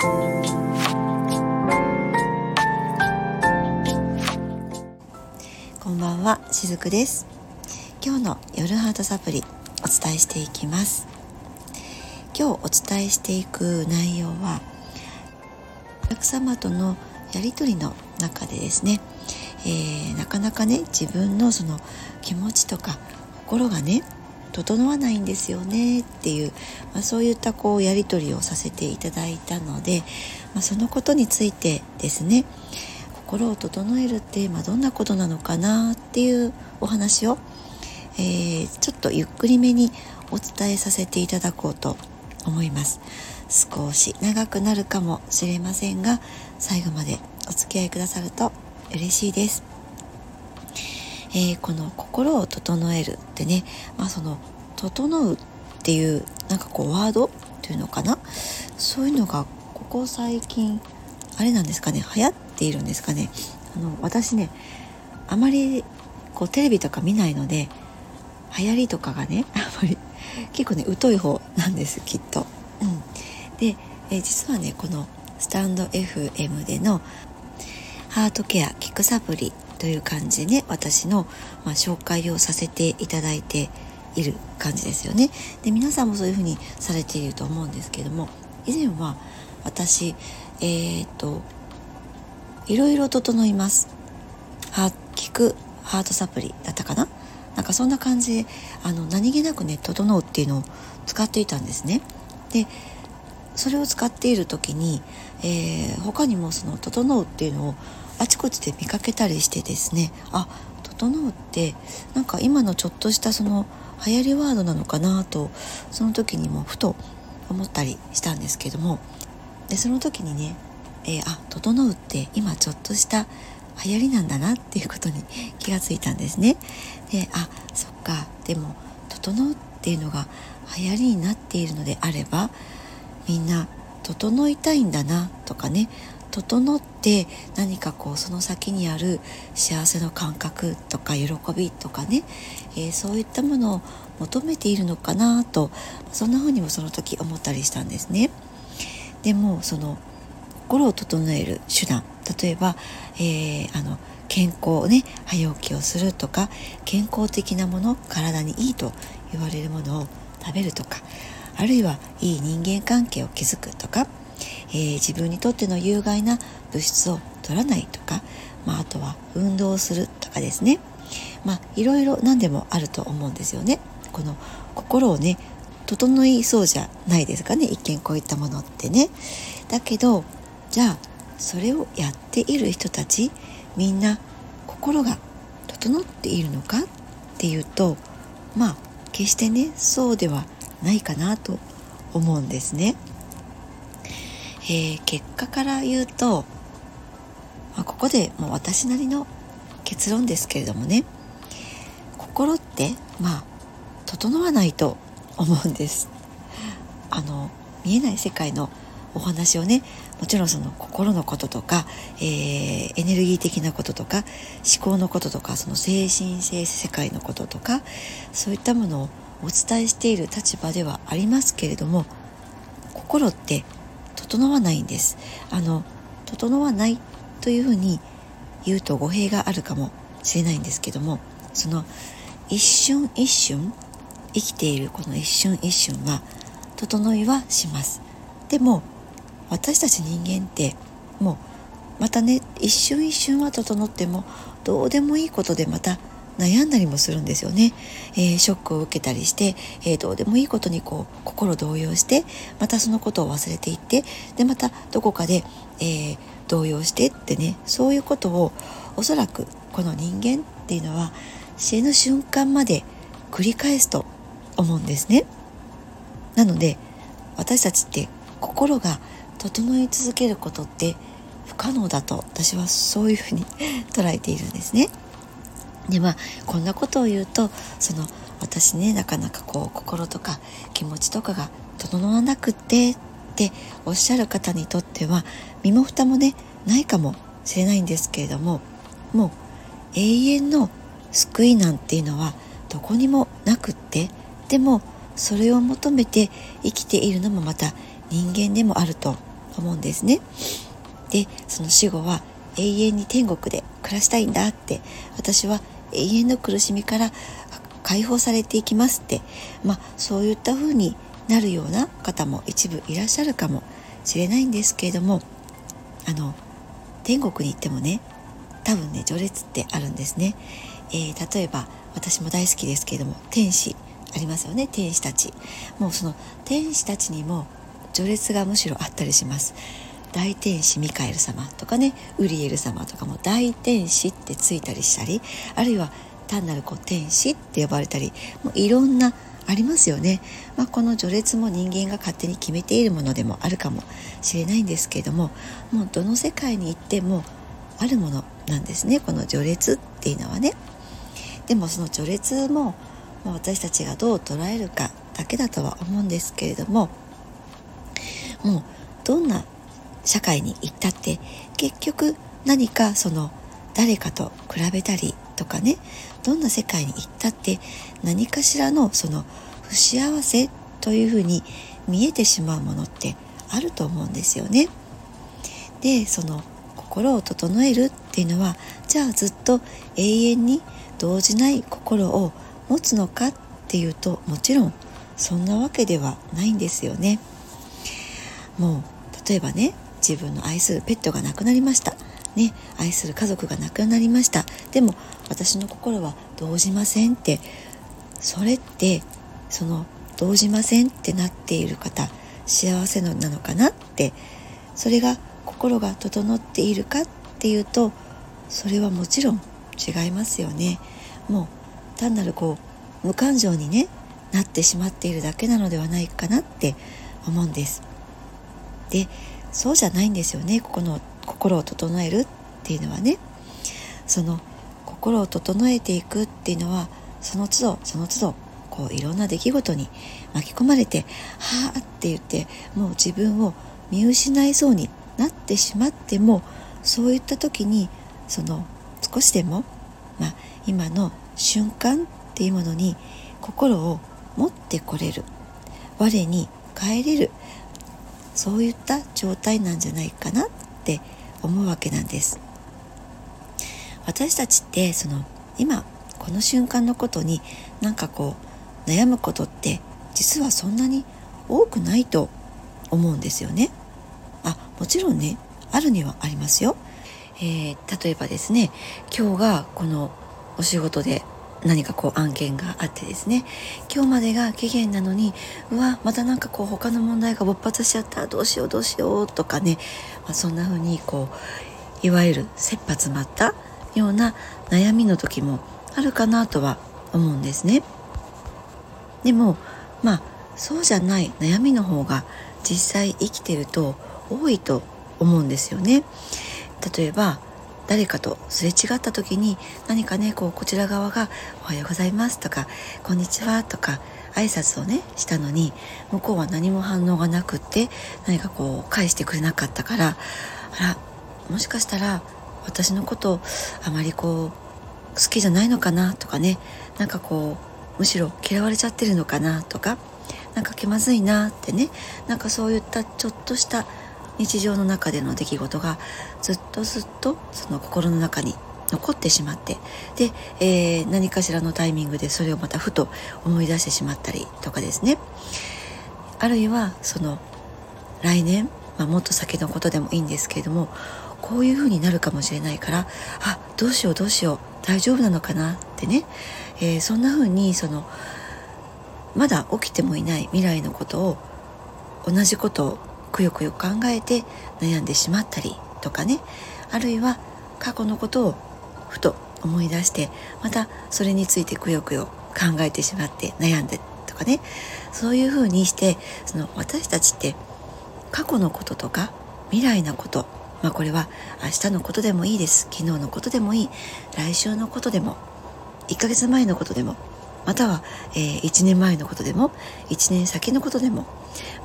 こんばんはしずくです。今日の夜ハートサプリお伝えしていきます。今日お伝えしていく内容はお客様とのやり取りの中でですね、えー、なかなかね自分のその気持ちとか心がね整わないんですよねっていう、まあ、そういったこうやり取りをさせていただいたので、まあ、そのことについてですね心を整えるって、まあ、どんなことなのかな？っていうお話を、えー、ちょっとゆっくりめにお伝えさせていただこうと思います。少し長くなるかもしれませんが最後までお付き合いくださると嬉しいです。えー、この心を整えるってね、まあ、その「整う」っていうなんかこうワードというのかな？そういうのがここ最近あれなんですかね？流行っているんですかね？あの私ねあまりこうテレビとか見ないので流行りとかがねあまり結構ね疎い方なんですきっと。うん、で、えー、実はねこのスタンド FM でのハートケアキックサプリという感じでね私の、まあ、紹介をさせていただいている感じですよね。で皆さんもそういうふうにされていると思うんですけども以前は私えー、っといろいろ整います。は聞くハートサプリだったかな？なんかそんな感じであの何気なくね「整う」っていうのを使っていたんですね。でそれを使っている時に、えー、他にもその「整う」っていうのをあちこちで見かけたりしてですね。あ整うってなんか今のちょっとしたその流行りワードなのかなとその時にもふと思ったりしたんですけども。でその時にね、えー、あ整うって今ちょっとした流行りなんだなっていうことに 気がついたんですね。であそっか。でも整うっていうのが流行りになっているのであればみんな整いたいんだなとかね。整って何かこうその先にある幸せの感覚とか喜びとかね、えー、そういったものを求めているのかなとそんな風にもその時思ったりしたんですね。でもその心を整える手段例えば、えー、あの健康をね早起きをするとか健康的なもの体にいいと言われるものを食べるとかあるいはいい人間関係を築くとかえー、自分にとっての有害な物質を取らないとか、まあ、あとは運動をするとかですね。まあいろいろ何でもあると思うんですよね。この心をね整いそうじゃないですかね。一見こういったものってね。だけどじゃあそれをやっている人たちみんな心が整っているのかっていうとまあ決してねそうではないかなと思うんですね。えー、結果から言うと、まあ、ここでもう私なりの結論ですけれどもね。心ってまあ整わないと思うんです。あの見えない世界のお話をねもちろんその心のこととか、えー、エネルギー的なこととか思考のこととかその精神性世界のこととかそういったものをお伝えしている立場ではありますけれども心って整わないんです。あの整わないというふうに言うと語弊があるかもしれないんですけどもその一瞬一瞬生きているこの一瞬一瞬は整いはします。でも私たち人間ってもうまたね一瞬一瞬は整ってもどうでもいいことでまた悩んだりもするんですよね、えー、ショックを受けたりして、えー、どうでもいいことにこう心動揺してまたそのことを忘れていってでまたどこかで、えー、動揺してってねそういうことをおそらくこの人間っていうのは死ぬ瞬間まで繰り返すと思うんですね。なので私たちって心が整い続けることって不可能だと私はそういうふうに 捉えているんですね。でまあこんなことを言うとその私ねなかなかこう心とか気持ちとかが整わなくってっておっしゃる方にとっては身も蓋もねないかもしれないんですけれどももう永遠の救いなんていうのはどこにもなくってでもそれを求めて生きているのもまた人間でもあると思うんですね。でその死後は永遠に天国で暮らしたいんだって私は永遠の苦しみから解放されていきますってまあそういった風になるような方も一部いらっしゃるかもしれないんですけれどもあの天国に行ってもね多分ね序列ってあるんですね、えー、例えば私も大好きですけれども天使ありますよね天使たち。もうその天使たちにも序列がむしろあったりします。大天使ミカエル様とかねウリエル様とかも大天使ってついたりしたりあるいは単なるこう天使って呼ばれたりもういろんなありますよね、まあ、この序列も人間が勝手に決めているものでもあるかもしれないんですけれどももうどの世界に行ってもあるものなんですね。この序列っていうのはね。でもその序列も私たちがどう捉えるかだけだとは思うんですけれどももうどんな社会に行ったって結局何かその誰かと比べたりとかねどんな世界に行ったって何かしらのその不幸せというふうに見えてしまうものってあると思うんですよね。でその心を整えるっていうのはじゃあずっと永遠に動じない心を持つのかっていうともちろんそんなわけではないんですよね。もう例えばね自分の愛するペットが亡くなりました。ね愛する家族が亡くなりました。でも私の心は動じませんって。それってその動じませんってなっている方幸せのなのかなって。それが心が整っているかっていうとそれはもちろん違いますよね。もう単なるこう無感情にねなってしまっているだけなのではないかなって思うんです。でそうじゃないんですよね。ここの心を整えるっていうのはね。その心を整えていくっていうのはその都度その都度こういろんな出来事に巻き込まれて「はあ」って言ってもう自分を見失いそうになってしまってもそういった時にその少しでも、まあ、今の瞬間っていうものに心を持ってこれる。我に帰れる。そういった状態なんじゃないかなって思うわけなんです。私たちってその今この瞬間のことになんかこう悩むことって実はそんなに多くないと思うんですよね。あもちろんねあるにはありますよ、えー、例えばですね今日がこのお仕事で何かこう案件があってですね今日までが期限なのにうわまたなんかこう他の問題が勃発しちゃったどうしようどうしようとかね、まあ、そんな風にこういわゆる切羽詰まったような悩みの時もあるかなとは思うんですね。でもまあそうじゃない悩みの方が実際生きてると多いと思うんですよね。例えば誰かとすれ違った時に何かねこうこちら側が「おはようございます」とか「こんにちは」とか挨拶をねしたのに向こうは何も反応がなくって何かこう返してくれなかったからあらもしかしたら私のことあまりこう好きじゃないのかなとかねなんかこうむしろ嫌われちゃってるのかなとかなんか気まずいなってねなんかそういったちょっとした日常の中での出来事がずっとずっとその心の中に残ってしまってで、えー、何かしらのタイミングでそれをまたふと思い出してしまったりとかですね。あるいはその来年、まあ、もっと先のことでもいいんですけれどもこういう風になるかもしれないからあどうしようどうしよう大丈夫なのかなってね、えー、そんな風にそのまだ起きてもいない未来のことを同じことをくよくよ考えて悩んでしまったりとかね。あるいは過去のことをふと思い出してまたそれについてくよくよ考えてしまって悩んでとかね。そういうふうにしてその私たちって過去のこととか未来のことまあこれは明日のことでもいいです。昨日のことでもいい。来週のことでも1ヶ月前のことでもまたは、えー、1年前のことでも1年先のことでも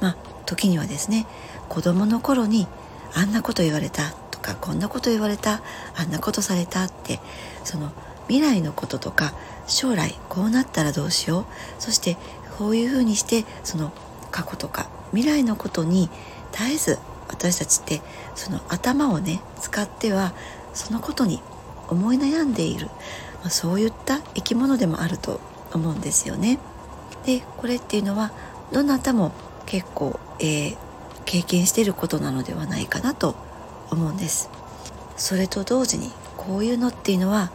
まあ時にはですね子供の頃にあんなこと言われたとかこんなこと言われたあんなことされたってその未来のこととか将来こうなったらどうしようそしてこういうふうにしてその過去とか未来のことに絶えず私たちってその頭をね使ってはそのことに思い悩んでいる、まあ、そういった生き物でもあると思うんですよね。でこれっていうのはどなたも結構、えー、経験していることなのではないかなと思うんです。それと同時にこういうのっていうのは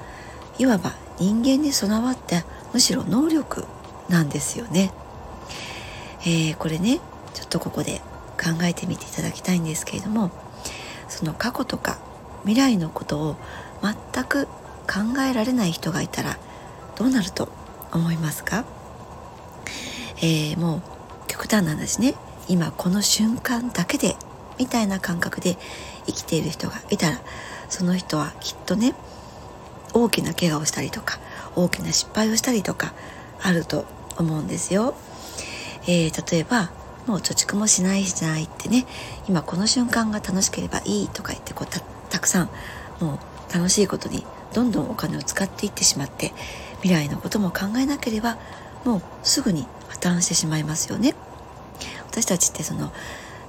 いわば人間に備わったむしろ能力なんですよね。えー、これねちょっとここで考えてみていただきたいんですけれどもその過去とか未来のことを全く考えられない人がいたらどうなると思いますか、えー、もう極端な話ね今この瞬間だけでみたいな感覚で生きている人がいたらその人はきっとね大きな怪我をしたりとか大きな失敗をしたりとかあると思うんですよ。えー、例えばもう貯蓄もしないしないってね今この瞬間が楽しければいいとか言ってこうたたくさんもう楽しいことにどんどんお金を使っていってしまって未来のことも考えなければもうすぐに破綻してしまいますよね。私たちってその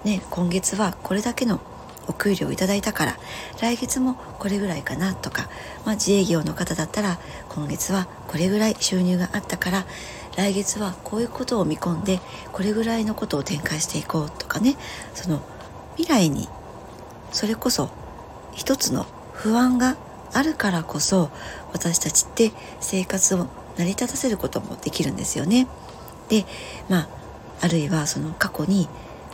ね今月はこれだけのお給料いただいたから来月もこれぐらいかなとか、まあ、自営業の方だったら今月はこれぐらい収入があったから来月はこういうことを見込んでこれぐらいのことを展開していこうとかねその未来にそれこそ一つの不安があるからこそ私たちって生活を成り立たせることもできるんですよね。でまああるいはその過去に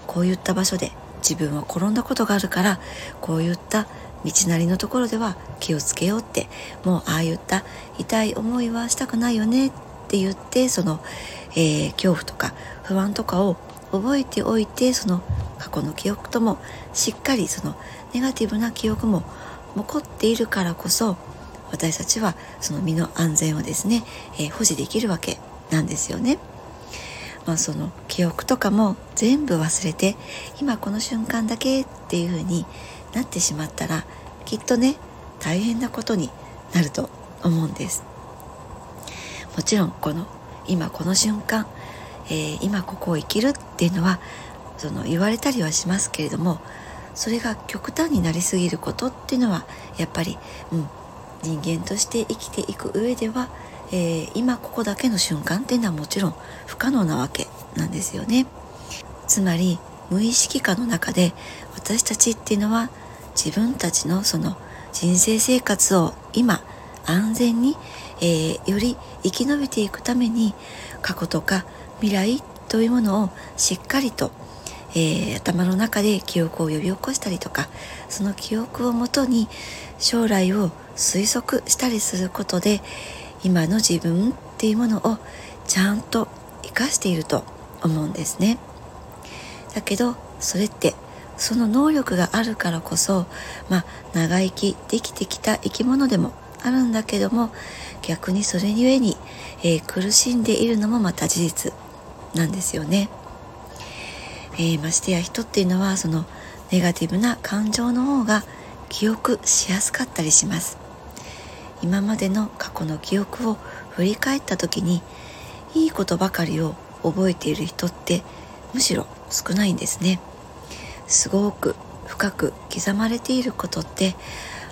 こういった場所で自分は転んだことがあるからこういった道なりのところでは気をつけようってもうああいった痛い思いはしたくないよねって言ってその、えー、恐怖とか不安とかを覚えておいてその過去の記憶ともしっかりそのネガティブな記憶も残っているからこそ私たちはその身の安全をですね、えー、保持できるわけなんですよね。その記憶とかも全部忘れて今この瞬間だけっていう風になってしまったらきっとね大変なことになると思うんです。もちろんこの今この瞬間、えー、今ここを生きるっていうのはその言われたりはしますけれどもそれが極端になりすぎることっていうのはやっぱり、うん、人間として生きていく上では、えー、今ここだけの瞬間っていうのはもちろん不可能なわけなんですよね。つまり無意識下の中で私たちっていうのは自分たちのその人生生活を今安全に、えー、より生き延びていくために過去とか未来というものをしっかりと、えー、頭の中で記憶を呼び起こしたりとかその記憶をもとに将来を推測したりすることで今の自分っていうものをちゃんと生かしていると思うんですね。だけどそれってその能力があるからこそまあ長生きできてきた生き物でもあるんだけども逆にそれゆえに、えー、苦しんでいるのもまた事実なんですよね。えー、ましてや人っていうのはそのネガティブな感情の方が記憶しやすかったりします。今までの過去の記憶を振り返った時にいいことばかりを覚えている人ってむしろ少ないんですね。すごく深く刻まれていることって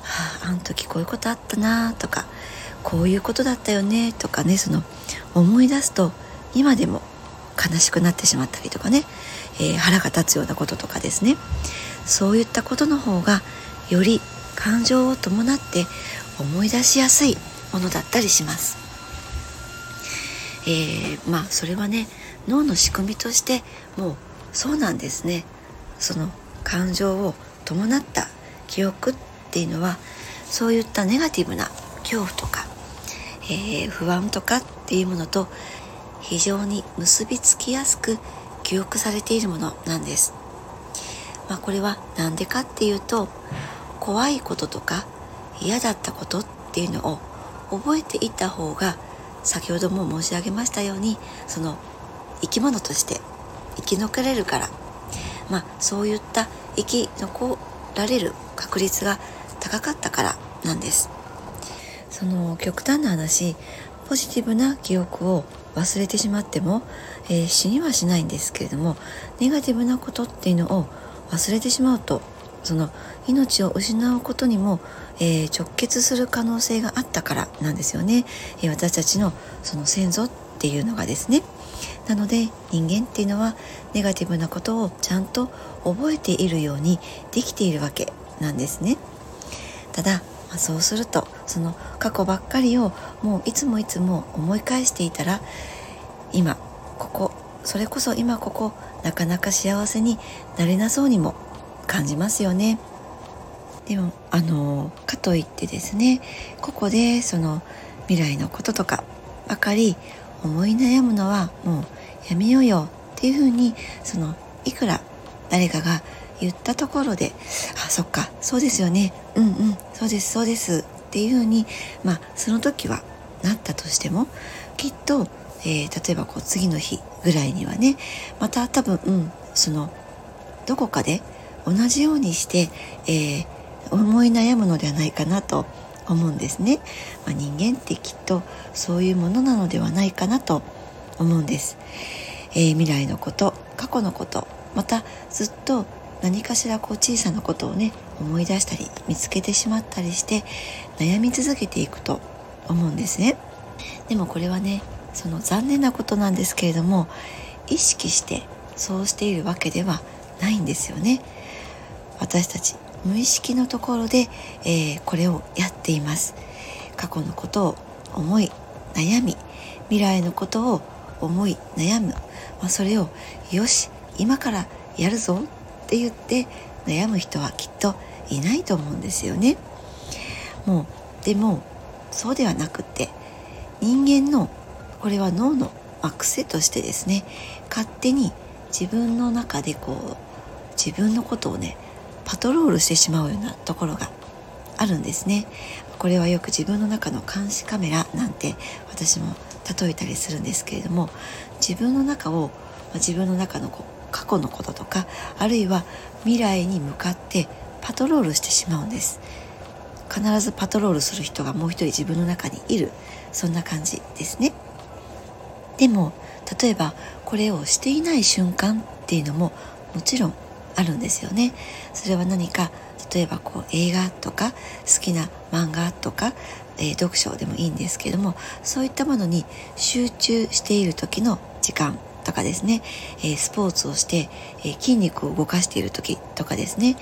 はあ、あの時こういうことあったなとかこういうことだったよねとかねその思い出すと今でも悲しくなってしまったりとかね、えー、腹が立つようなこととかですねそういったことの方がより感情を伴って思い出しやすいものだったりします。えー、まあそれはね脳の仕組みとしてもうそうなんですねその感情を伴った記憶っていうのはそういったネガティブな恐怖とか、えー、不安とかっていうものと非常に結びつきやすく記憶されているものなんです。まあ、これは何でかっていうと怖いこととか嫌だったことっていうのを覚えていった方が先ほども申し上げましたようにその生き物として生き残れるから。まあそういった生き残られる確率が高かったからなんです。その極端な話ポジティブな記憶を忘れてしまっても、えー、死にはしないんですけれどもネガティブなことっていうのを忘れてしまうとその命を失うことにも、えー、直結する可能性があったからなんですよね、えー、私たちのその先祖っていうのがですね。なので人間っていうのはネガティブなことをちゃんと覚えているようにできているわけなんですね。ただ、まあ、そうするとその過去ばっかりをもういつもいつも思い返していたら今ここそれこそ今ここなかなか幸せになれなそうにも感じますよね。でもあのかといってですねここでその未来のこととかばかり思い悩むのはもうやめようよっていうふうにそのいくら誰かが言ったところで「あそっかそうですよねうんうんそうですそうです」っていうふうにまあその時はなったとしてもきっと、えー、例えばこう次の日ぐらいにはねまた多分、うん、そのどこかで同じようにして、えー、思い悩むのではないかなと思うんですね、まあ、人間ってきっとそういうものなのではないかなと思うんです、えー、未来のこと過去のことまたずっと何かしらこう小さなことをね思い出したり見つけてしまったりして悩み続けていくと思うんですね。でもこれはねその残念なことなんですけれども意識してそうしているわけではないんですよね。私たち無意識のところで、えー、これをやっています。過去のことを思い悩み未来のことを思い悩む、まあ、それをよし今からやるぞって言って悩む人はきっといないと思うんですよね。もうでもそうではなくって人間のこれは脳の、まあ、癖としてですね勝手に自分の中でこう自分のことをねパトロールしてしまうようなところがあるんですね。これはよく自分の中の監視カメラなんて私も例えたりするんですけれども自分の中を自分の中の過去のこととかあるいは未来に向かってパトロールしてしまうんです。必ずパトロールする人がもう一人自分の中にいる。そんな感じですね。でも例えばこれをしていない瞬間っていうのももちろんあるんですよね。それは何か例えばこう映画とか好きな漫画とか、えー、読書でもいいんですけどもそういったものに集中している時の時間とかですね、えー、スポーツをして、えー、筋肉を動かしている時とかですね。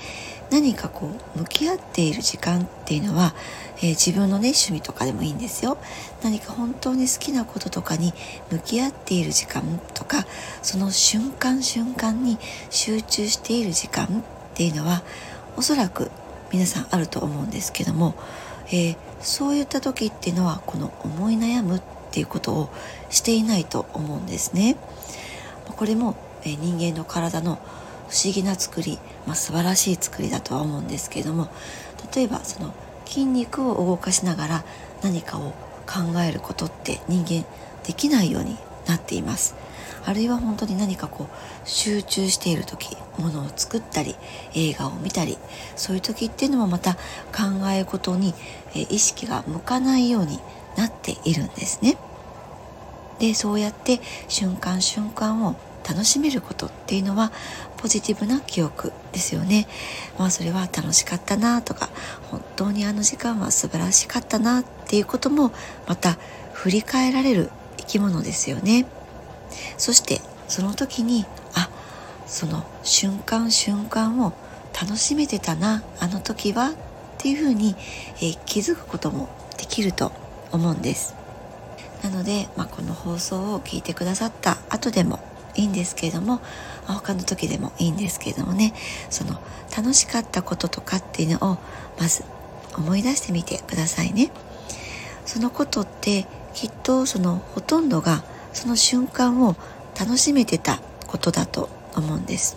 何かこう向き合っている時間っていうのは、えー、自分のね趣味とかでもいいんですよ何か本当に好きなこととかに向き合っている時間とかその瞬間瞬間に集中している時間っていうのはおそらく皆さんあると思うんですけども、えー、そういった時っていうのはこの思い悩むっていうことをしていないと思うんですね。これも、え、人間の体の不思議な作り、まあ、素晴らしい作りだとは思うんですけれども例えばその筋肉を動かしながら何かを考えることって人間できないようになっています。あるいは本当に何かこう集中している時ものを作ったり映画を見たりそういう時っていうのもまた考え事に意識が向かないようになっているんですね。でそうやって瞬間瞬間を楽しめることっていうのはポジティブな記憶ですよね。まあそれは楽しかったなとか本当にあの時間は素晴らしかったなっていうこともまた振り返られる生き物ですよね。そしてその時にあその瞬間瞬間を楽しめてたなあの時はっていうふうに、えー、気づくこともできると思うんです。なので、まあ、この放送を聞いてくださった後でもいいんですけれども他の時でもいいんですけれどもね。その楽しかったこととかっていうのをまず思い出してみてくださいね。そのことってきっとそのほとんどがその瞬間を楽しめてたことだと思うんです、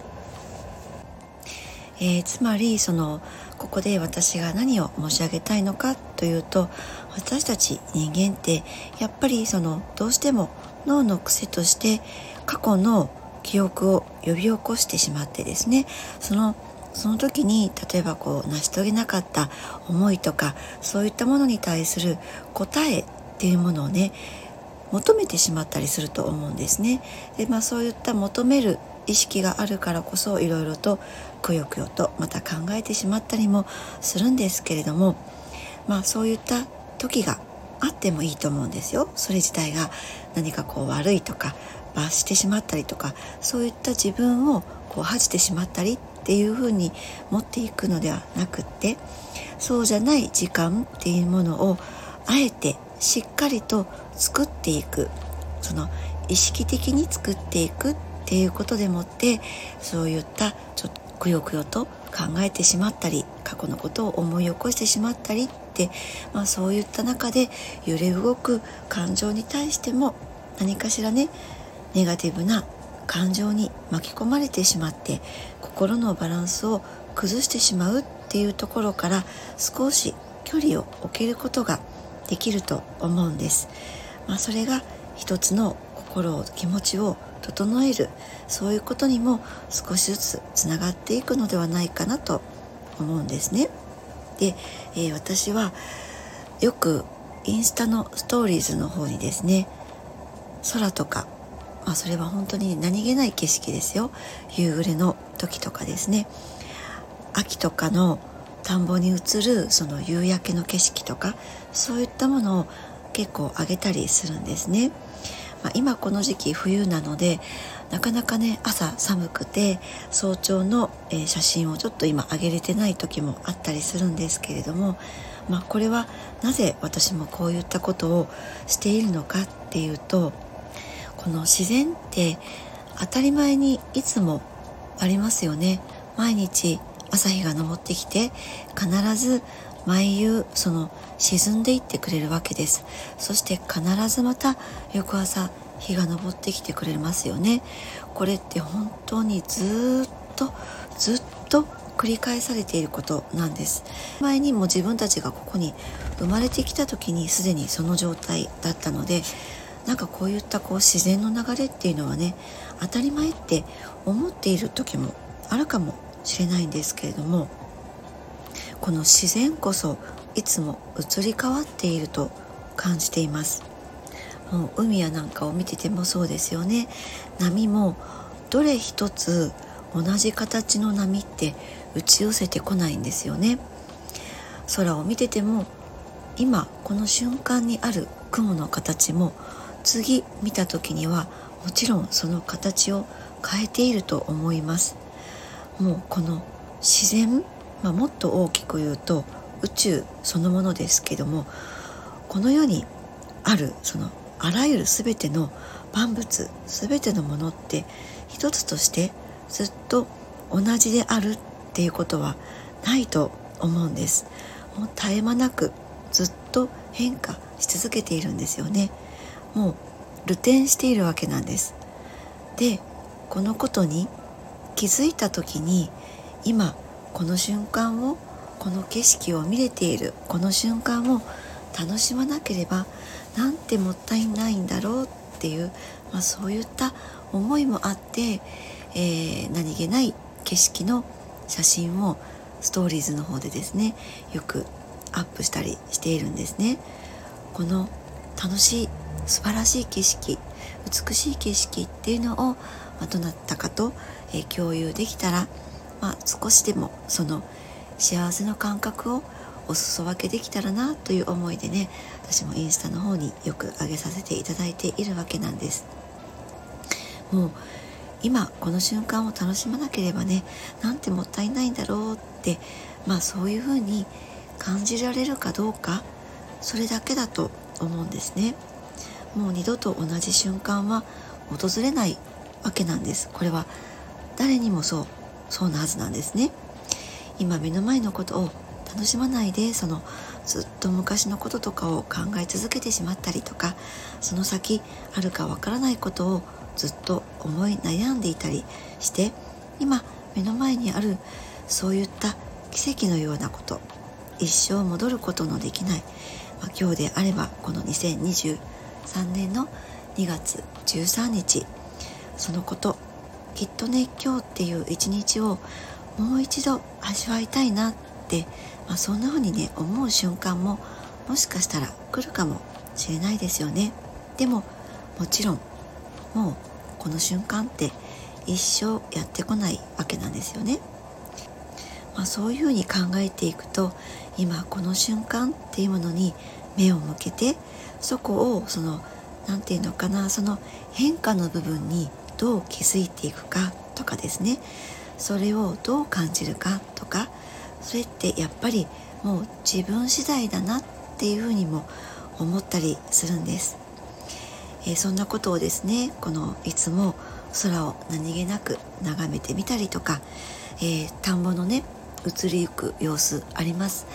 えー、つまりそのここで私が何を申し上げたいのかというと私たち人間ってやっぱりそのどうしても脳の癖として過去の記憶を呼び起こしてしまってですねそのその時に例えばこう成し遂げなかった思いとかそういったものに対する答えっていうものをね求めてしまったりすると思うんですね。でまあそういった求める意識があるからこそいろいろとくよくよとまた考えてしまったりもするんですけれどもまあそういった時があってもいいと思うんですよ。それ自体が何かこう悪いとか罰してしまったりとかそういった自分をこう恥じてしまったりっていうふうに持っていくのではなくってそうじゃない時間っていうものをあえてしっかりと作っていく。その意識的に作っていくっていうことでもってそういったちょっとくよくよと考えてしまったり過去のことを思い起こしてしまったりって、まあ、そういった中で揺れ動く感情に対しても何かしらねネガティブな感情に巻き込まれてしまって心のバランスを崩してしまうっていうところから少し距離を置けることができると思うんです。まあ、それが一つの心を気持ちを整えるそういうことにも少しずつつながっていくのではないかなと思うんですね。で、えー、私はよくインスタのストーリーズの方にですね空とか、まあ、それは本当に何気ない景色ですよ夕暮れの時とかですね秋とかの田んぼに映るその夕焼けの景色とかそういったものを結構あげたりするんですね。まあ、今この時期冬なのでなかなかね朝寒くて早朝の、え、写真をちょっと今上げれてない時もあったりするんですけれども、まあ、これはなぜ私もこういったことをしているのかっていうとこの自然って当たり前にいつもありますよね。毎日朝日が昇ってきて必ず毎夕その沈んでいってくれるわけです。そして必ずまた翌朝日が昇ってきてくれますよね。これって本当にずっとずっと繰り返されていることなんです。前にも自分たちがここに生まれてきた時にすでにその状態だったのでなんかこういったこう自然の流れっていうのはね当たり前って思っている時もあるかもしれないんですけれどもこの自然こそいつも移り変わっていると感じています。もう海やなんかを見ててもそうですよね。波もどれ一つ同じ形の波って打ち寄せてこないんですよね。空を見てても今この瞬間にある雲の形も次見た時にはもちろんその形を変えていると思います。もうこの自然まあ、もっと大きく言うと宇宙そのものですけどもこの世にあるそのあらゆる全ての万物全てのものって一つとしてずっと同じであるっていうことはないと思うんです。もう絶え間なくずっと変化し続けているんですよね。もう流転しているわけなんです。でこのことに気づいた時に今この瞬間をこの景色を見れているこの瞬間を楽しまなければなんてもったいないんだろうっていう、まあ、そういった思いもあって、えー、何気ない景色の写真をストーリーズの方でですねよくアップしたりしているんですね。この楽しい素晴らしい景色美しい景色っていうのを、まあ、どなたかと、えー、共有できたらまあ、少しでもその幸せの感覚をお裾分けできたらなという思いでね私もインスタの方によく上げさせていただいているわけなんです。もう今この瞬間を楽しまなければねなんてもったいないんだろうってまあそういうふうに感じられるかどうかそれだけだと思うんですね。もう二度と同じ瞬間は訪れないわけなんです。これは誰にもそうそうなはずなんですね。今目の前のことを楽しまないでそのずっと昔のこととかを考え続けてしまったりとかその先あるかわからないことをずっと思い悩んでいたりして今目の前にあるそういった奇跡のようなこと一生戻ることのできない、まあ、今日であればこの2023年の2月13日そのこときっとね今日っていう一日をもう一度味わいたいなって、まあ、そんな風にね思う瞬間ももしかしたら来るかもしれないですよねでももちろんもうこの瞬間って一生やってこないわけなんですよね。まあ、そういうふうに考えていくと今この瞬間っていうものに目を向けてそこをその何て言うのかなその変化の部分にどう気づいていくかとかですねそれをどう感じるかとかそれってやっぱりもう自分次第だなっていうふうにも思ったりするんです、えー、そんなことをですねこのいつも空を何気なく眺めてみたりとか、えー、田んぼのね移りゆく様子あります。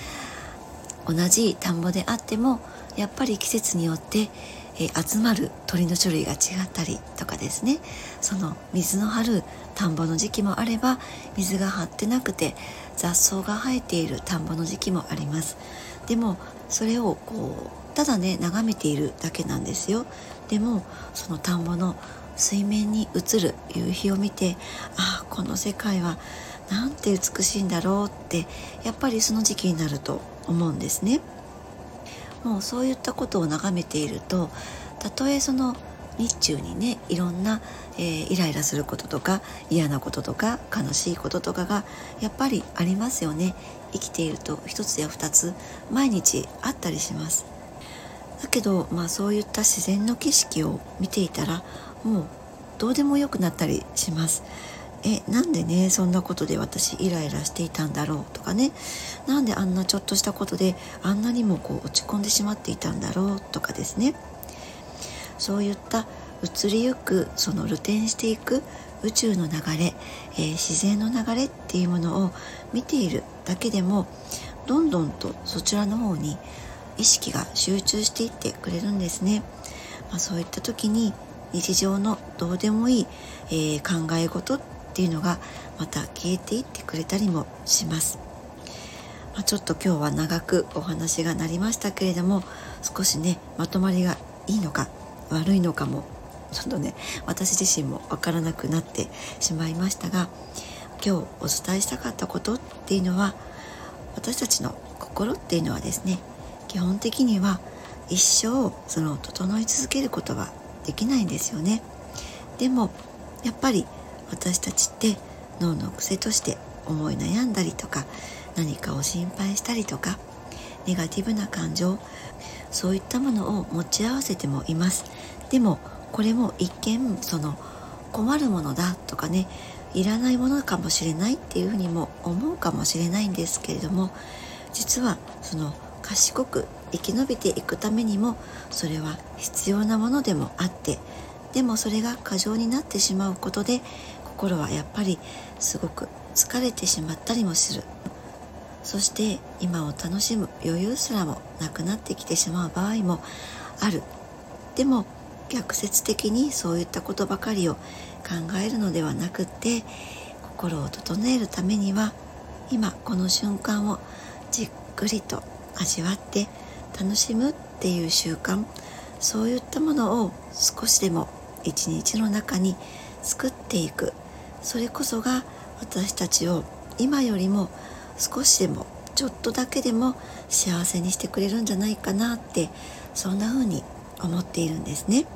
同じ田んぼであってもやっぱり季節によって、えー、集まる鳥の種類が違ったりとかですね。その水の張る田んぼの時期もあれば水が張ってなくて雑草が生えている田んぼの時期もあります。でもそれをこうただね眺めているだけなんですよ。でもその田んぼの水面に映る夕日を見てああこの世界はなんて美しいんだろうってやっぱりその時期になると思うんですね。もうそういったことを眺めているとたとえその日中にねいろんな、えー、イライラすることとか嫌なこととか悲しいこととかがやっぱりありますよね。生きていると一つや二つ毎日あったりします。だけどまあそういった自然の景色を見ていたらもうどうでもよくなったりします。えなんでねそんなことで私イライラしていたんだろうとかね。なんであんなちょっとしたことであんなにもこう落ち込んでしまっていたんだろうとかですね。そういった移りゆくその露呈していく宇宙の流れ、えー、自然の流れっていうものを見ているだけでもどんどんとそちらの方に意識が集中していってくれるんですね、まあ、そういった時に日常のどうでもいい、えー、考え事っていうのがまた消えていってくれたりもします、まあ、ちょっと今日は長くお話がなりましたけれども少しねまとまりがいいのか悪いのかも。ちょっとね私自身も分からなくなってしまいましたが今日お伝えしたかったことっていうのは私たちの心っていうのはですね基本的には一生その整い続けることはできないんですよね。でもやっぱり私たちって脳の癖として思い悩んだりとか何かを心配したりとかネガティブな感情そういったものを持ち合わせてもいます。でもこれも一見その困るものだとかねいらないものかもしれないっていうふうにも思うかもしれないんですけれども実はその賢く生き延びていくためにもそれは必要なものでもあってでもそれが過剰になってしまうことで心はやっぱりすごく疲れてしまったりもする。そして今を楽しむ余裕すらもなくなってきてしまう場合もある。でも逆説的にそういったことばかりを考えるのではなくって心を整えるためには今この瞬間をじっくりと味わって楽しむっていう習慣そういったものを少しでも一日の中に作っていく。それこそが私たちを今よりも少しでもちょっとだけでも幸せにしてくれるんじゃないかなってそんな風に思っているんですね。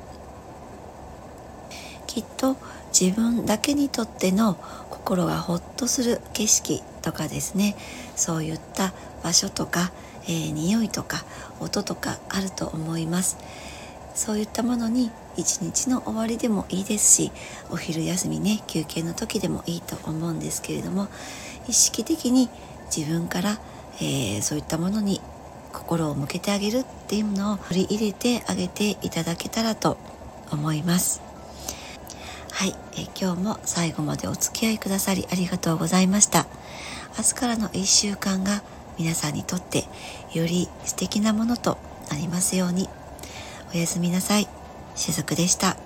きっと自分だけにとっての心がほっとする景色とかですね。そういった場所とかえー、匂いとか音とかあると思います。そういったものに一日の終わりでもいいですしお昼休みね休憩の時でもいいと思うんですけれども意識的に自分から、えー、そういったものに心を向けてあげるっていうのを取り入れてあげていただけたらと思います。はい、えー、今日も最後までお付き合いくださりありがとうございました。明日からの1週間が皆さんにとってより素敵なものとなりますように。おやすみなさい。しずくでした。